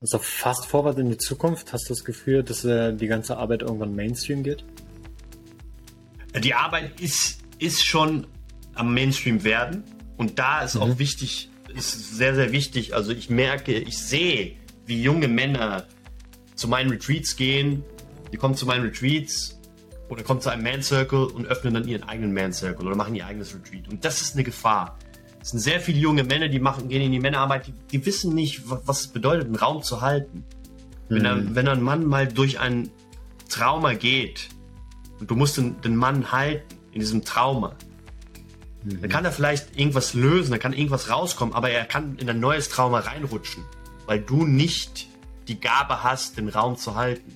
Also fast forward in die Zukunft, hast du das Gefühl, dass äh, die ganze Arbeit irgendwann Mainstream geht? Die Arbeit ist, ist schon am Mainstream werden. Und da ist mhm. auch wichtig, ist sehr, sehr wichtig. Also ich merke, ich sehe, wie junge Männer zu meinen Retreats gehen. Die kommen zu meinen Retreats oder kommen zu einem Man Circle und öffnen dann ihren eigenen Man Circle oder machen ihr eigenes Retreat. Und das ist eine Gefahr. Es sind sehr viele junge Männer, die machen, gehen in die Männerarbeit, die, die wissen nicht, was es bedeutet, einen Raum zu halten. Wenn, mhm. wenn ein Mann mal durch ein Trauma geht und du musst den, den Mann halten in diesem Trauma, mhm. dann kann er vielleicht irgendwas lösen, dann kann irgendwas rauskommen, aber er kann in ein neues Trauma reinrutschen, weil du nicht die Gabe hast, den Raum zu halten.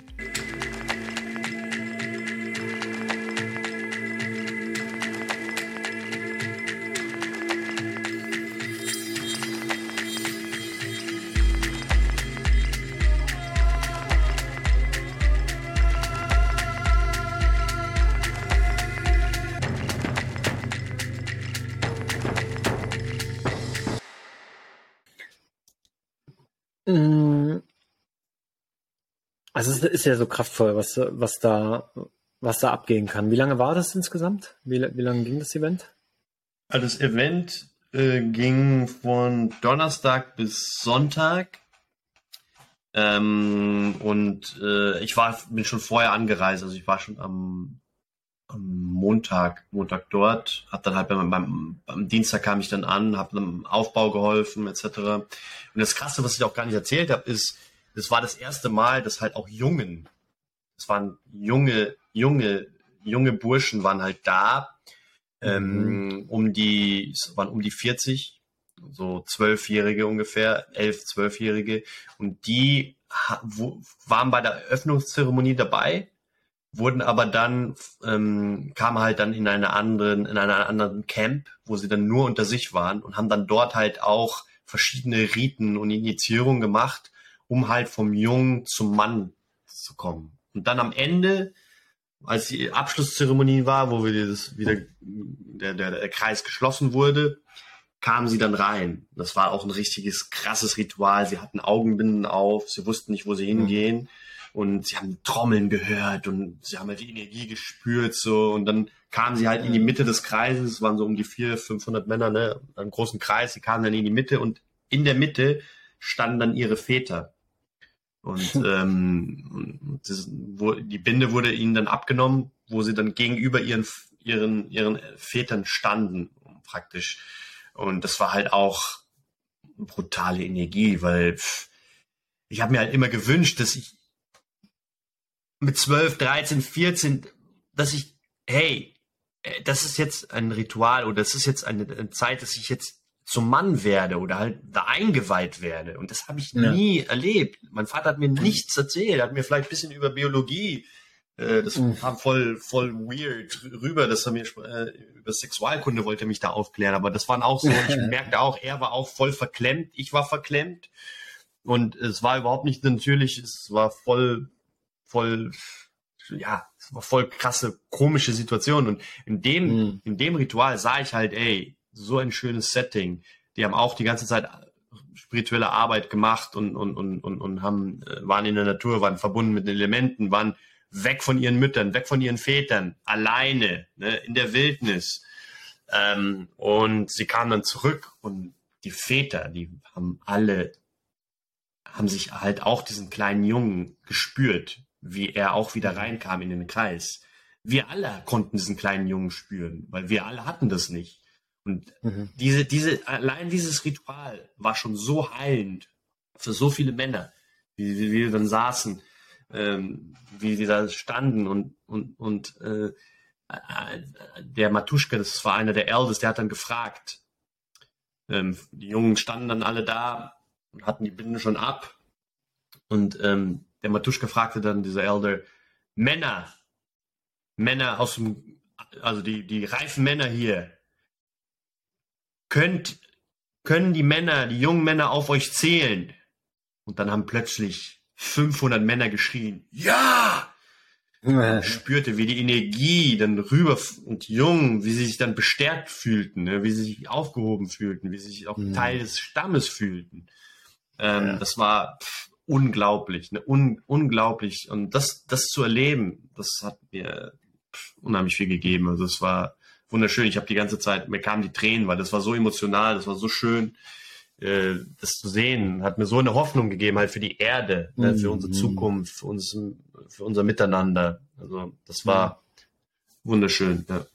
Also es ist ja so kraftvoll, was, was da, was da abgehen kann. Wie lange war das insgesamt? Wie, wie lange ging das Event? Also das Event äh, ging von Donnerstag bis Sonntag. Ähm, und äh, ich war, bin schon vorher angereist, also ich war schon am, am Montag, Montag dort, hab dann halt beim, beim, beim Dienstag kam ich dann an, habe beim Aufbau geholfen, etc. Und das Krasse, was ich auch gar nicht erzählt habe, ist, das war das erste Mal, dass halt auch Jungen, das waren junge, junge, junge Burschen waren halt da, ähm, mhm. um die, es waren um die 40, so zwölfjährige ungefähr, elf, zwölfjährige, und die waren bei der Eröffnungszeremonie dabei, wurden aber dann, ähm, kamen halt dann in einer anderen, in einer anderen Camp, wo sie dann nur unter sich waren und haben dann dort halt auch verschiedene Riten und Initiierungen gemacht um halt vom Jungen zum Mann zu kommen. Und dann am Ende, als die Abschlusszeremonie war, wo wir das wieder der, der, der Kreis geschlossen wurde, kamen sie dann rein. Das war auch ein richtiges krasses Ritual. Sie hatten Augenbinden auf, sie wussten nicht, wo sie hingehen. Mhm. Und sie haben Trommeln gehört und sie haben halt die Energie gespürt, so. Und dann kamen sie halt in die Mitte des Kreises. Es waren so um die 400, 500 Männer, ne? Einen großen Kreis. Sie kamen dann in die Mitte und in der Mitte standen dann ihre Väter. Und ähm, das, wo, die Binde wurde ihnen dann abgenommen, wo sie dann gegenüber ihren, ihren, ihren Vätern standen, praktisch. Und das war halt auch brutale Energie, weil ich habe mir halt immer gewünscht, dass ich mit 12, 13, 14, dass ich, hey, äh, das ist jetzt ein Ritual oder das ist jetzt eine, eine Zeit, dass ich jetzt zum Mann werde oder halt da eingeweiht werde. Und das habe ich ja. nie erlebt. Mein Vater hat mir nichts erzählt, er hat mir vielleicht ein bisschen über Biologie, äh, das mhm. kam voll, voll weird rüber, dass er mir äh, über Sexualkunde wollte mich da aufklären. Aber das waren auch so, ich merkte auch, er war auch voll verklemmt, ich war verklemmt. Und es war überhaupt nicht natürlich, es war voll, voll, ja, es war voll krasse, komische Situation. Und in dem, mhm. in dem Ritual sah ich halt, ey, so ein schönes Setting. Die haben auch die ganze Zeit spirituelle Arbeit gemacht und, und, und, und, und haben, äh, waren in der Natur, waren verbunden mit den Elementen, waren weg von ihren Müttern, weg von ihren Vätern, alleine, ne, in der Wildnis. Ähm, und sie kamen dann zurück und die Väter, die haben alle, haben sich halt auch diesen kleinen Jungen gespürt, wie er auch wieder reinkam in den Kreis. Wir alle konnten diesen kleinen Jungen spüren, weil wir alle hatten das nicht. Und mhm. diese, diese, allein dieses Ritual war schon so heilend für so viele Männer, wie, wie wir dann saßen, ähm, wie sie da standen und, und, und äh, der Matuschka, das war einer der Elders, der hat dann gefragt. Ähm, die Jungen standen dann alle da und hatten die Binden schon ab. Und ähm, der Matuschka fragte dann dieser Elder, Männer, Männer aus dem, also die, die reifen Männer hier, könnt, können die Männer, die jungen Männer auf euch zählen? Und dann haben plötzlich 500 Männer geschrien, ja! Man spürte, wie die Energie dann rüber und Jungen, wie sie sich dann bestärkt fühlten, ne? wie sie sich aufgehoben fühlten, wie sie sich auch mhm. Teil des Stammes fühlten. Ähm, ja. Das war unglaublich, ne? Un unglaublich. Und das, das zu erleben, das hat mir unheimlich viel gegeben. Also es war wunderschön. Ich habe die ganze Zeit, mir kamen die Tränen, weil das war so emotional, das war so schön, äh, das zu sehen. Hat mir so eine Hoffnung gegeben, halt für die Erde, mhm. ne? für unsere mhm. Zukunft, für, uns, für unser Miteinander. Also das war wunderschön. Ja.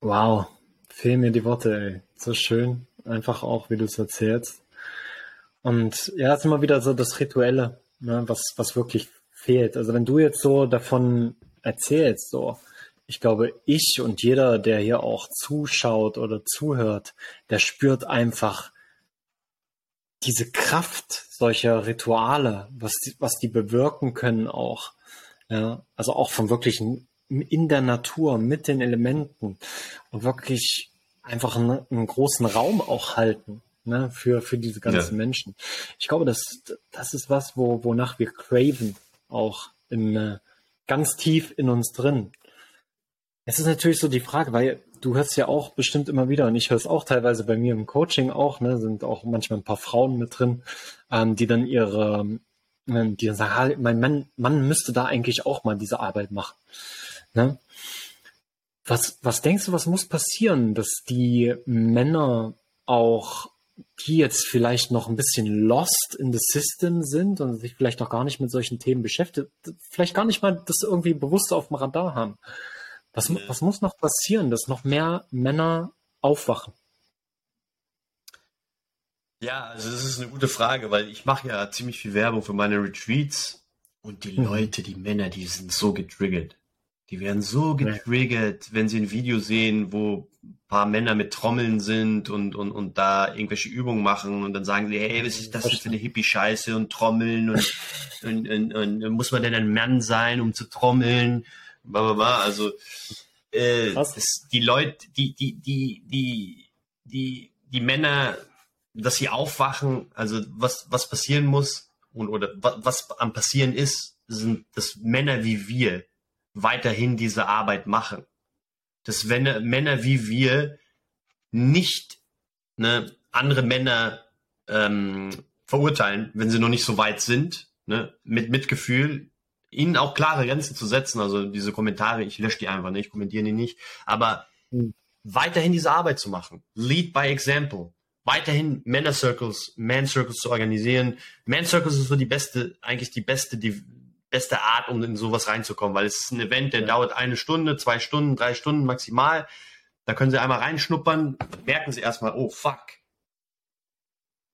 Wow, fehlen mir die Worte, ey. So schön. Einfach auch, wie du es erzählst. Und ja, es ist immer wieder so das Rituelle, ne, was, was wirklich fehlt. Also wenn du jetzt so davon erzählst, so, ich glaube, ich und jeder, der hier auch zuschaut oder zuhört, der spürt einfach diese Kraft solcher Rituale, was die, was die bewirken können auch. Ja, also auch vom wirklichen in der Natur mit den Elementen und wirklich einfach einen, einen großen Raum auch halten ne, für, für diese ganzen ja. Menschen. Ich glaube, das, das ist was, wo, wonach wir craven, auch in, äh, ganz tief in uns drin. Es ist natürlich so die Frage, weil du hörst ja auch bestimmt immer wieder, und ich höre es auch teilweise bei mir im Coaching auch, ne, sind auch manchmal ein paar Frauen mit drin, ähm, die dann ihre, ähm, die dann sagen, mein Mann, Mann müsste da eigentlich auch mal diese Arbeit machen. Ne? Was, was denkst du, was muss passieren, dass die Männer auch, die jetzt vielleicht noch ein bisschen lost in the system sind und sich vielleicht noch gar nicht mit solchen Themen beschäftigt, vielleicht gar nicht mal das irgendwie bewusst auf dem Radar haben. Was, ja. was muss noch passieren, dass noch mehr Männer aufwachen? Ja, also das ist eine gute Frage, weil ich mache ja ziemlich viel Werbung für meine Retreats und die mhm. Leute, die Männer, die sind so getriggert. Die werden so getriggert, wenn sie ein Video sehen, wo ein paar Männer mit Trommeln sind und, und, und da irgendwelche Übungen machen und dann sagen sie, hey, was ist das für eine Hippie-Scheiße und Trommeln und, und, und, und, muss man denn ein Mann sein, um zu trommeln? Also äh, das, die Leute, die, die, die, die, die, die Männer, dass sie aufwachen, also was, was passieren muss und oder was, am passieren ist, sind das Männer wie wir weiterhin diese Arbeit machen. Dass wenn Männer wie wir nicht ne, andere Männer ähm, verurteilen, wenn sie noch nicht so weit sind, ne, mit Mitgefühl, ihnen auch klare Grenzen zu setzen. Also diese Kommentare, ich lösche die einfach, ne, ich kommentiere die nicht, aber mhm. weiterhin diese Arbeit zu machen. Lead by example. Weiterhin Männer Circles, Man Circles zu organisieren. Man Circles ist so die beste, eigentlich die beste die beste Art, um in sowas reinzukommen, weil es ist ein Event, der ja. dauert eine Stunde, zwei Stunden, drei Stunden maximal. Da können Sie einmal reinschnuppern, merken Sie erstmal, oh fuck.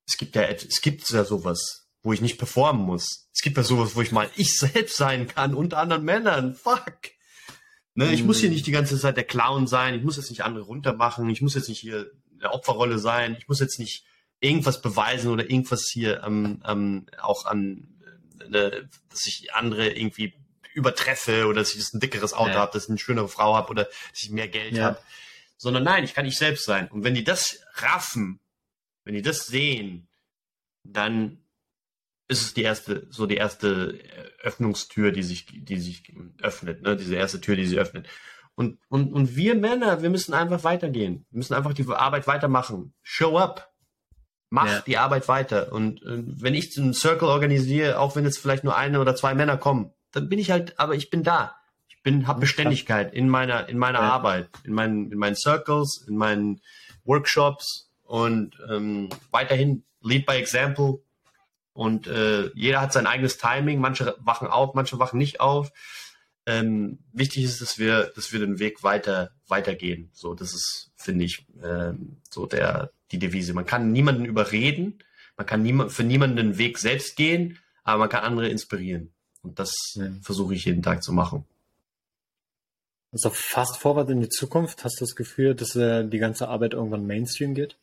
Es gibt ja, es gibt ja sowas, wo ich nicht performen muss. Es gibt ja sowas, wo ich mal ich selbst sein kann, unter anderen Männern. Fuck. Ne, ich muss hier mhm. nicht die ganze Zeit der Clown sein, ich muss jetzt nicht andere runtermachen, ich muss jetzt nicht hier der Opferrolle sein, ich muss jetzt nicht irgendwas beweisen oder irgendwas hier ähm, ähm, auch an ne, dass ich andere irgendwie übertreffe oder dass ich ein dickeres Auto ja. habe, dass ich eine schönere Frau habe oder dass ich mehr Geld ja. habe. Sondern nein, ich kann ich selbst sein. Und wenn die das raffen, wenn die das sehen, dann ist es die erste, so die erste Öffnungstür, die sich, die sich öffnet, ne? diese erste Tür, die sie öffnet. Und, und, und wir Männer, wir müssen einfach weitergehen. Wir müssen einfach die Arbeit weitermachen. Show up. Mach ja. die Arbeit weiter. Und äh, wenn ich einen Circle organisiere, auch wenn jetzt vielleicht nur eine oder zwei Männer kommen, dann bin ich halt, aber ich bin da. Ich bin, habe Beständigkeit in meiner, in meiner ja. Arbeit, in meinen, in meinen Circles, in meinen Workshops und ähm, weiterhin lead by example. Und äh, jeder hat sein eigenes Timing. Manche wachen auf, manche wachen nicht auf. Ähm, wichtig ist, dass wir, dass wir den Weg weiter weitergehen. So, das ist, finde ich, ähm, so der die Devise. Man kann niemanden überreden, man kann niemand, für niemanden den Weg selbst gehen, aber man kann andere inspirieren. Und das ja. versuche ich jeden Tag zu machen. Also fast forward in die Zukunft, hast du das Gefühl, dass äh, die ganze Arbeit irgendwann Mainstream geht?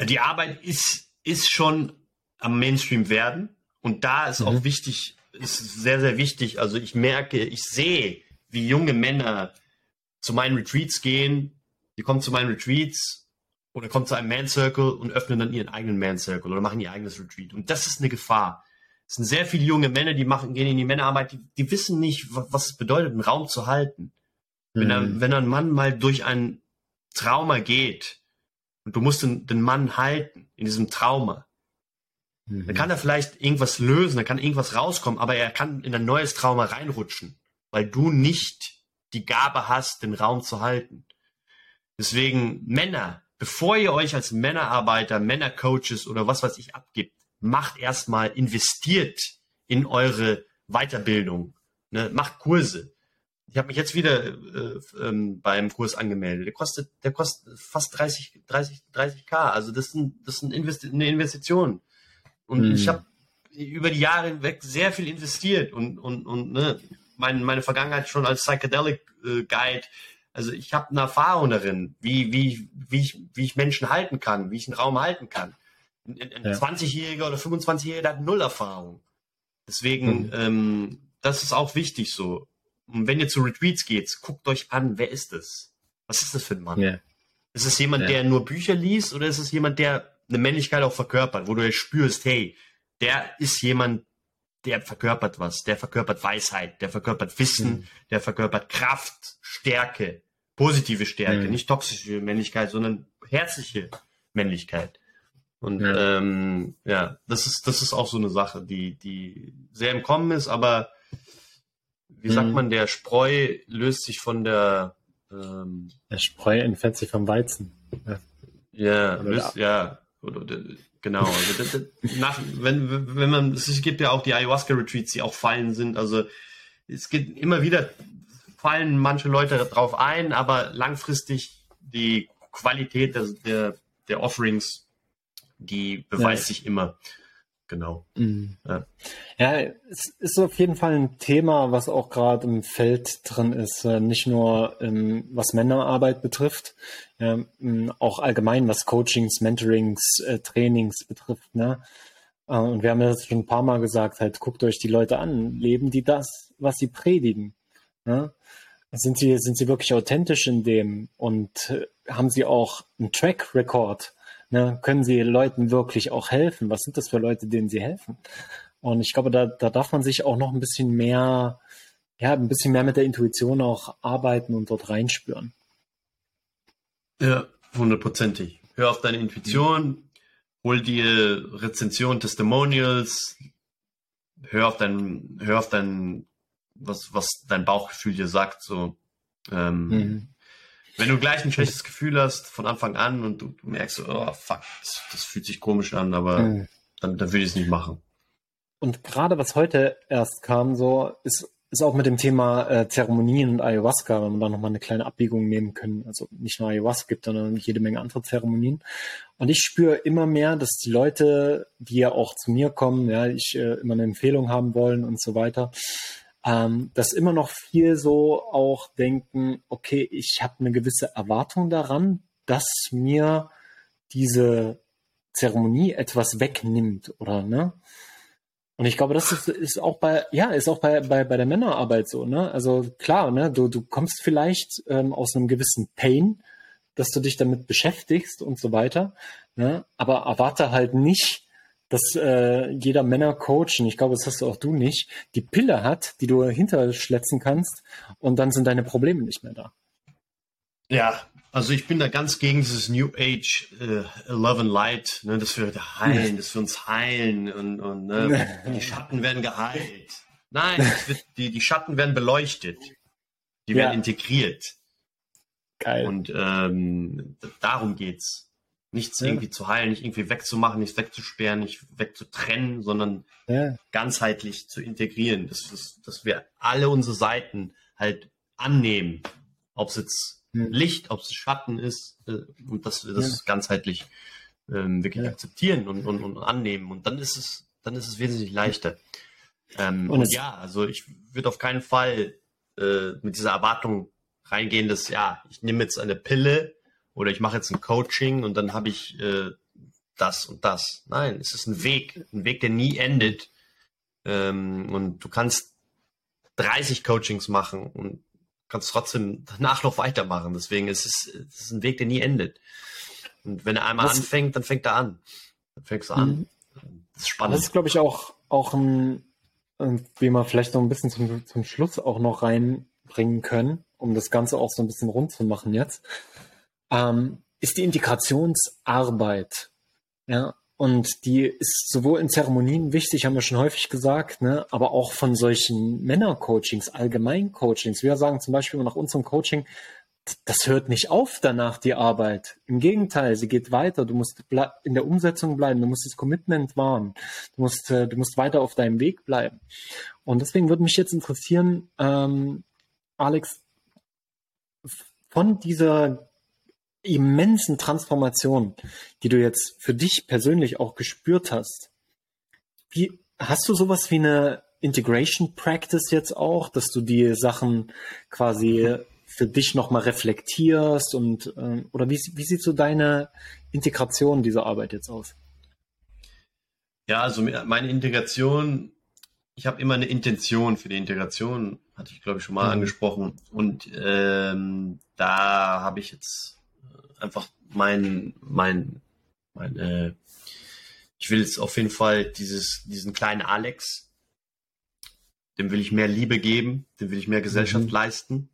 Die Arbeit ist, ist schon am Mainstream werden. Und da ist mhm. auch wichtig, ist sehr, sehr wichtig. Also ich merke, ich sehe, wie junge Männer zu meinen Retreats gehen. Die kommen zu meinen Retreats oder kommen zu einem Man Circle und öffnen dann ihren eigenen Man Circle oder machen ihr eigenes Retreat. Und das ist eine Gefahr. Es sind sehr viele junge Männer, die machen, gehen in die Männerarbeit, die, die wissen nicht, was es bedeutet, einen Raum zu halten. Mhm. Wenn, ein, wenn ein Mann mal durch ein Trauma geht und du musst den, den Mann halten in diesem Trauma, Mhm. Dann kann er vielleicht irgendwas lösen, dann kann irgendwas rauskommen, aber er kann in ein neues Trauma reinrutschen, weil du nicht die Gabe hast, den Raum zu halten. Deswegen Männer, bevor ihr euch als Männerarbeiter, Männercoaches oder was weiß ich abgibt, macht erstmal, investiert in eure Weiterbildung, ne? macht Kurse. Ich habe mich jetzt wieder äh, ähm, beim Kurs angemeldet. Der kostet, der kostet fast 30, 30, 30k. Also das ein, das ein Investi eine Investition. Und mhm. ich habe über die Jahre hinweg sehr viel investiert und, und, und ne, mein, meine Vergangenheit schon als Psychedelic äh, Guide. Also ich habe eine Erfahrung darin, wie, wie, wie, ich, wie ich Menschen halten kann, wie ich einen Raum halten kann. Ein, ein ja. 20-Jähriger oder 25-Jähriger hat null Erfahrung. Deswegen, mhm. ähm, das ist auch wichtig so. Und wenn ihr zu Retreats geht, guckt euch an, wer ist das? Was ist das für ein Mann? Yeah. Ist es jemand, yeah. der nur Bücher liest oder ist es jemand, der eine Männlichkeit auch verkörpert, wo du ja spürst, hey, der ist jemand, der verkörpert was, der verkörpert Weisheit, der verkörpert Wissen, mhm. der verkörpert Kraft, Stärke, positive Stärke, mhm. nicht toxische Männlichkeit, sondern herzliche Männlichkeit. Und ja. Ähm, ja, das ist das ist auch so eine Sache, die die sehr im Kommen ist, aber wie sagt mhm. man, der Spreu löst sich von der ähm, der Spreu entfernt sich vom Weizen. Ja, ja, löst, ja genau. Also das, das, nach, wenn wenn man es gibt ja auch die Ayahuasca Retreats, die auch Fallen sind. Also es gibt immer wieder fallen manche Leute drauf ein, aber langfristig die Qualität der der, der Offerings die beweist ja. sich immer. Genau. Mhm. Ja. ja, es ist auf jeden Fall ein Thema, was auch gerade im Feld drin ist, äh, nicht nur ähm, was Männerarbeit betrifft, ja, auch allgemein was Coachings, Mentorings, äh, Trainings betrifft. Ne? Äh, und wir haben das schon ein paar Mal gesagt, halt guckt euch die Leute an, leben die das, was sie predigen? Ne? Sind sie, sind sie wirklich authentisch in dem und haben sie auch einen Track Record? Ne? Können sie Leuten wirklich auch helfen? Was sind das für Leute, denen sie helfen? Und ich glaube, da, da darf man sich auch noch ein bisschen mehr, ja, ein bisschen mehr mit der Intuition auch arbeiten und dort reinspüren. Ja, hundertprozentig. Hör auf deine Intuition, hol dir Rezension, Testimonials, hör auf dein, hör auf dein, was, was dein Bauchgefühl dir sagt, so. Ähm, mhm. Wenn du gleich ein schlechtes Gefühl hast von Anfang an und du, merkst, oh fuck, das, das, fühlt sich komisch an, aber mhm. dann, dann würde ich es nicht machen. Und gerade was heute erst kam, so ist, ist auch mit dem Thema äh, Zeremonien und Ayahuasca, wenn wir da nochmal eine kleine Abbiegung nehmen können. Also nicht nur Ayahuasca gibt, sondern jede Menge andere Zeremonien. Und ich spüre immer mehr, dass die Leute, die ja auch zu mir kommen, ja, ich äh, immer eine Empfehlung haben wollen und so weiter, ähm, dass immer noch viel so auch denken, okay, ich habe eine gewisse Erwartung daran, dass mir diese Zeremonie etwas wegnimmt, oder ne? Und ich glaube, das ist, ist auch bei, ja, ist auch bei, bei, bei der Männerarbeit so, ne? Also klar, ne, du, du kommst vielleicht ähm, aus einem gewissen Pain, dass du dich damit beschäftigst und so weiter, ne? Aber erwarte halt nicht, dass äh, jeder Männercoach, und ich glaube, das hast du auch du nicht, die Pille hat, die du hinterschletzen kannst und dann sind deine Probleme nicht mehr da. Ja, also ich bin da ganz gegen dieses New Age äh, Love and Light, ne, dass wir heilen, dass wir uns heilen und, und ne, die Schatten werden geheilt. Nein, wird, die, die Schatten werden beleuchtet. Die werden ja. integriert. Geil. Und ähm, darum geht's. Nichts ja. irgendwie zu heilen, nicht irgendwie wegzumachen, nichts wegzusperren, nicht wegzutrennen, sondern ja. ganzheitlich zu integrieren. Dass, dass, dass wir alle unsere Seiten halt annehmen. Ob es jetzt ja. Licht, ob es Schatten ist, äh, und dass wir das ganzheitlich ähm, wirklich akzeptieren und, und, und annehmen. Und dann ist es, dann ist es wesentlich leichter. Ähm, und, und ja, also ich würde auf keinen Fall äh, mit dieser Erwartung reingehen, dass ja, ich nehme jetzt eine Pille oder ich mache jetzt ein Coaching und dann habe ich äh, das und das. Nein, es ist ein Weg, ein Weg, der nie endet. Ähm, und du kannst 30 Coachings machen und kannst trotzdem danach noch weitermachen. Deswegen ist es, es ist ein Weg, der nie endet. Und wenn er einmal das, anfängt, dann fängt er an. Dann fängst du an. Mhm. Das ist spannend. Das ist, glaube ich, auch, auch ein, wie wir vielleicht noch ein bisschen zum, zum Schluss auch noch reinbringen können, um das Ganze auch so ein bisschen rund zu machen jetzt ähm, ist die Integrationsarbeit. Ja, und die ist sowohl in Zeremonien wichtig, haben wir schon häufig gesagt, ne, aber auch von solchen Männercoachings, Allgemeincoachings. Wir sagen zum Beispiel nach unserem Coaching, das hört nicht auf danach, die Arbeit. Im Gegenteil, sie geht weiter. Du musst in der Umsetzung bleiben, du musst das Commitment wahren, du musst, äh, du musst weiter auf deinem Weg bleiben. Und deswegen würde mich jetzt interessieren, ähm, Alex, von dieser immensen Transformation, die du jetzt für dich persönlich auch gespürt hast, wie hast du sowas wie eine Integration Practice jetzt auch, dass du die Sachen quasi für dich nochmal reflektierst und äh, oder wie, wie sieht so deine Integration dieser Arbeit jetzt aus? Ja, also meine Integration, ich habe immer eine Intention für die Integration, hatte ich glaube ich schon mal mhm. angesprochen. Und ähm, da habe ich jetzt einfach mein, mein, mein, äh, ich will jetzt auf jeden Fall dieses, diesen kleinen Alex, dem will ich mehr Liebe geben, dem will ich mehr Gesellschaft mhm. leisten,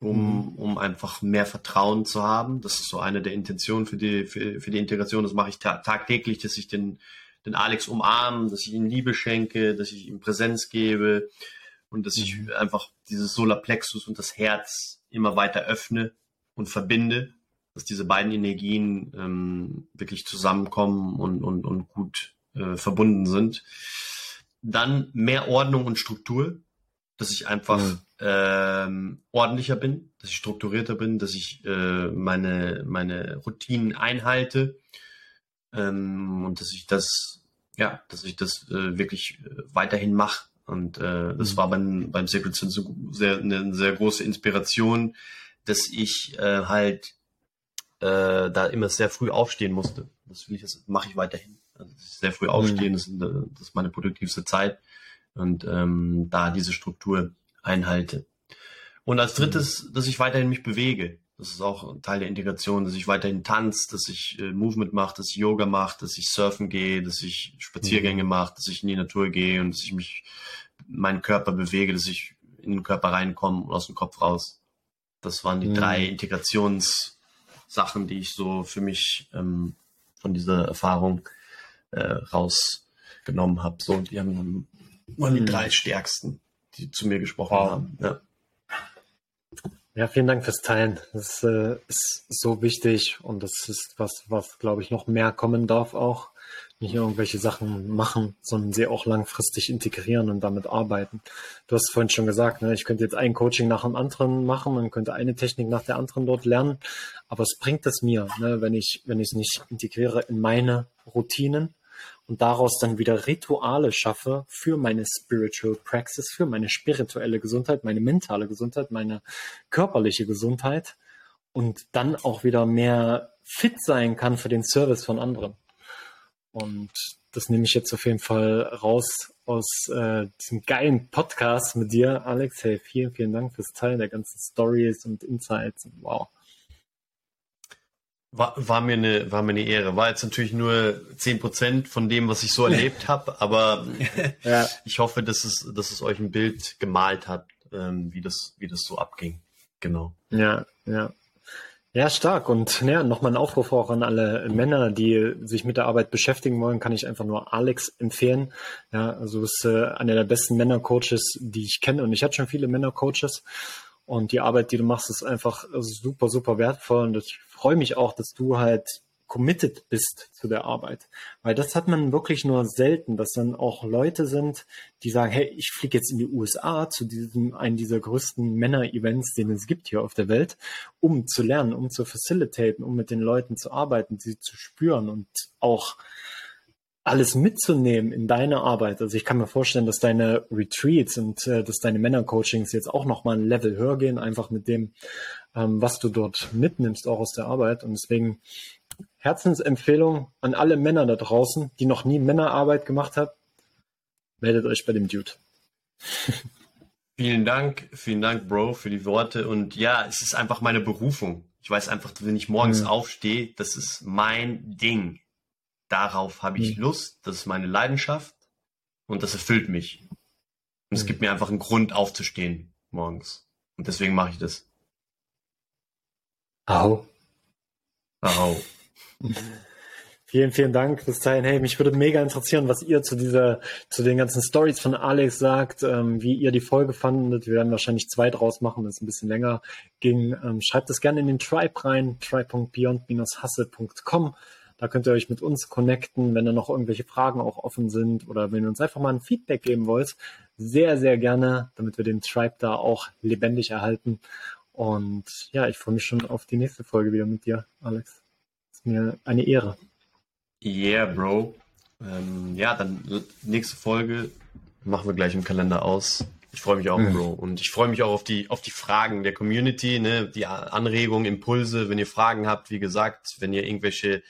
um, mhm. um einfach mehr Vertrauen zu haben. Das ist so eine der Intentionen für die, für, für die Integration. Das mache ich ta tagtäglich, dass ich den, den Alex umarme, dass ich ihm Liebe schenke, dass ich ihm Präsenz gebe und dass ich mhm. einfach dieses Solarplexus und das Herz immer weiter öffne und verbinde dass diese beiden Energien ähm, wirklich zusammenkommen und, und, und gut äh, verbunden sind. Dann mehr Ordnung und Struktur, dass ich einfach mhm. ähm, ordentlicher bin, dass ich strukturierter bin, dass ich äh, meine, meine Routinen einhalte ähm, und dass ich das, ja, dass ich das äh, wirklich äh, weiterhin mache. Und äh, das mhm. war beim, beim Sin so sehr, eine sehr große Inspiration, dass ich äh, halt äh, da immer sehr früh aufstehen musste. Das will ich, das mache ich weiterhin. Also sehr früh aufstehen, mhm. das, ist, das, ist, meine produktivste Zeit und ähm, da diese Struktur einhalte. Und als drittes, mhm. dass ich weiterhin mich bewege. Das ist auch ein Teil der Integration, dass ich weiterhin tanze, dass ich äh, Movement mache, dass ich Yoga mache, dass ich surfen gehe, dass ich Spaziergänge mhm. mache, dass ich in die Natur gehe und dass ich mich meinen Körper bewege, dass ich in den Körper reinkomme und aus dem Kopf raus. Das waren die mhm. drei Integrations Sachen, die ich so für mich ähm, von dieser Erfahrung äh, rausgenommen habe. So, die haben waren die mhm. drei stärksten, die zu mir gesprochen wow. haben. Ja. Ja, vielen Dank fürs Teilen. Das äh, ist so wichtig und das ist was, was glaube ich noch mehr kommen darf auch nicht irgendwelche Sachen machen, sondern sie auch langfristig integrieren und damit arbeiten. Du hast vorhin schon gesagt, ne, ich könnte jetzt ein Coaching nach dem anderen machen, man könnte eine Technik nach der anderen dort lernen, aber es bringt es mir, ne, wenn ich wenn ich es nicht integriere in meine Routinen und daraus dann wieder Rituale schaffe für meine Spiritual Praxis, für meine spirituelle Gesundheit, meine mentale Gesundheit, meine körperliche Gesundheit und dann auch wieder mehr fit sein kann für den Service von anderen. Und das nehme ich jetzt auf jeden Fall raus aus äh, diesem geilen Podcast mit dir, Alex. Hey, vielen, vielen Dank fürs Teilen der ganzen Stories und Insights. Wow. War, war, mir eine, war mir eine Ehre. War jetzt natürlich nur zehn Prozent von dem, was ich so erlebt habe, aber ja. ich hoffe, dass es, dass es euch ein Bild gemalt hat, ähm, wie, das, wie das so abging. Genau. Ja, ja. Ja, stark. Und ja, nochmal ein Aufruf auch an alle Männer, die sich mit der Arbeit beschäftigen wollen, kann ich einfach nur Alex empfehlen. Ja, also ist äh, einer der besten Männercoaches, die ich kenne. Und ich hatte schon viele Männercoaches. Und die Arbeit, die du machst, ist einfach super, super wertvoll. Und ich freue mich auch, dass du halt committed bist zu der Arbeit. Weil das hat man wirklich nur selten, dass dann auch Leute sind, die sagen, hey, ich fliege jetzt in die USA zu diesem, einen dieser größten Männer-Events, den es gibt hier auf der Welt, um zu lernen, um zu facilitaten, um mit den Leuten zu arbeiten, sie zu spüren und auch alles mitzunehmen in deine Arbeit. Also ich kann mir vorstellen, dass deine Retreats und äh, dass deine Männercoachings jetzt auch nochmal ein Level höher gehen, einfach mit dem, ähm, was du dort mitnimmst, auch aus der Arbeit. Und deswegen Herzensempfehlung an alle Männer da draußen, die noch nie Männerarbeit gemacht haben. Meldet euch bei dem Dude. vielen Dank, vielen Dank, Bro, für die Worte. Und ja, es ist einfach meine Berufung. Ich weiß einfach, wenn ich morgens mhm. aufstehe, das ist mein Ding. Darauf habe ich mhm. Lust, das ist meine Leidenschaft und das erfüllt mich. Und mhm. es gibt mir einfach einen Grund aufzustehen morgens. Und deswegen mache ich das. Au. Au. Vielen, vielen Dank bis dahin. Hey, mich würde mega interessieren, was ihr zu dieser, zu den ganzen Stories von Alex sagt, ähm, wie ihr die Folge fandet. Wir werden wahrscheinlich zwei draus machen, das ist ein bisschen länger ging. Ähm, schreibt es gerne in den Tribe rein, tribe.beyond-hustle.com. Da könnt ihr euch mit uns connecten, wenn da noch irgendwelche Fragen auch offen sind oder wenn ihr uns einfach mal ein Feedback geben wollt. Sehr, sehr gerne, damit wir den Tribe da auch lebendig erhalten. Und ja, ich freue mich schon auf die nächste Folge wieder mit dir, Alex. Ist mir eine Ehre. Yeah, Bro. Ähm, ja, dann nächste Folge machen wir gleich im Kalender aus. Ich freue mich auch, mhm. Bro. Und ich freue mich auch auf die, auf die Fragen der Community, ne, die Anregungen, Impulse. Wenn ihr Fragen habt, wie gesagt, wenn ihr irgendwelche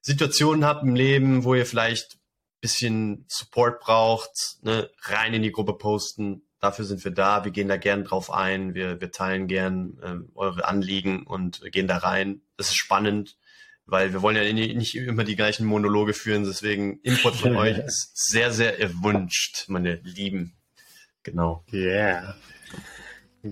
Situationen habt im Leben, wo ihr vielleicht ein bisschen Support braucht, ne, rein in die Gruppe posten. Dafür sind wir da. Wir gehen da gern drauf ein. Wir, wir teilen gern äh, eure Anliegen und gehen da rein. Das ist spannend weil wir wollen ja nicht immer die gleichen Monologe führen, deswegen Input von euch ist sehr, sehr erwünscht, meine Lieben. Genau. Yeah.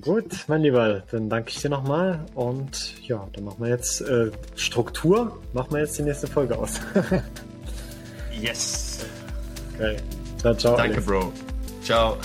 Gut, mein Lieber, dann danke ich dir nochmal und ja, dann machen wir jetzt äh, Struktur, machen wir jetzt die nächste Folge aus. yes. Okay. Ciao, ciao. Danke, Alex. Bro. Ciao.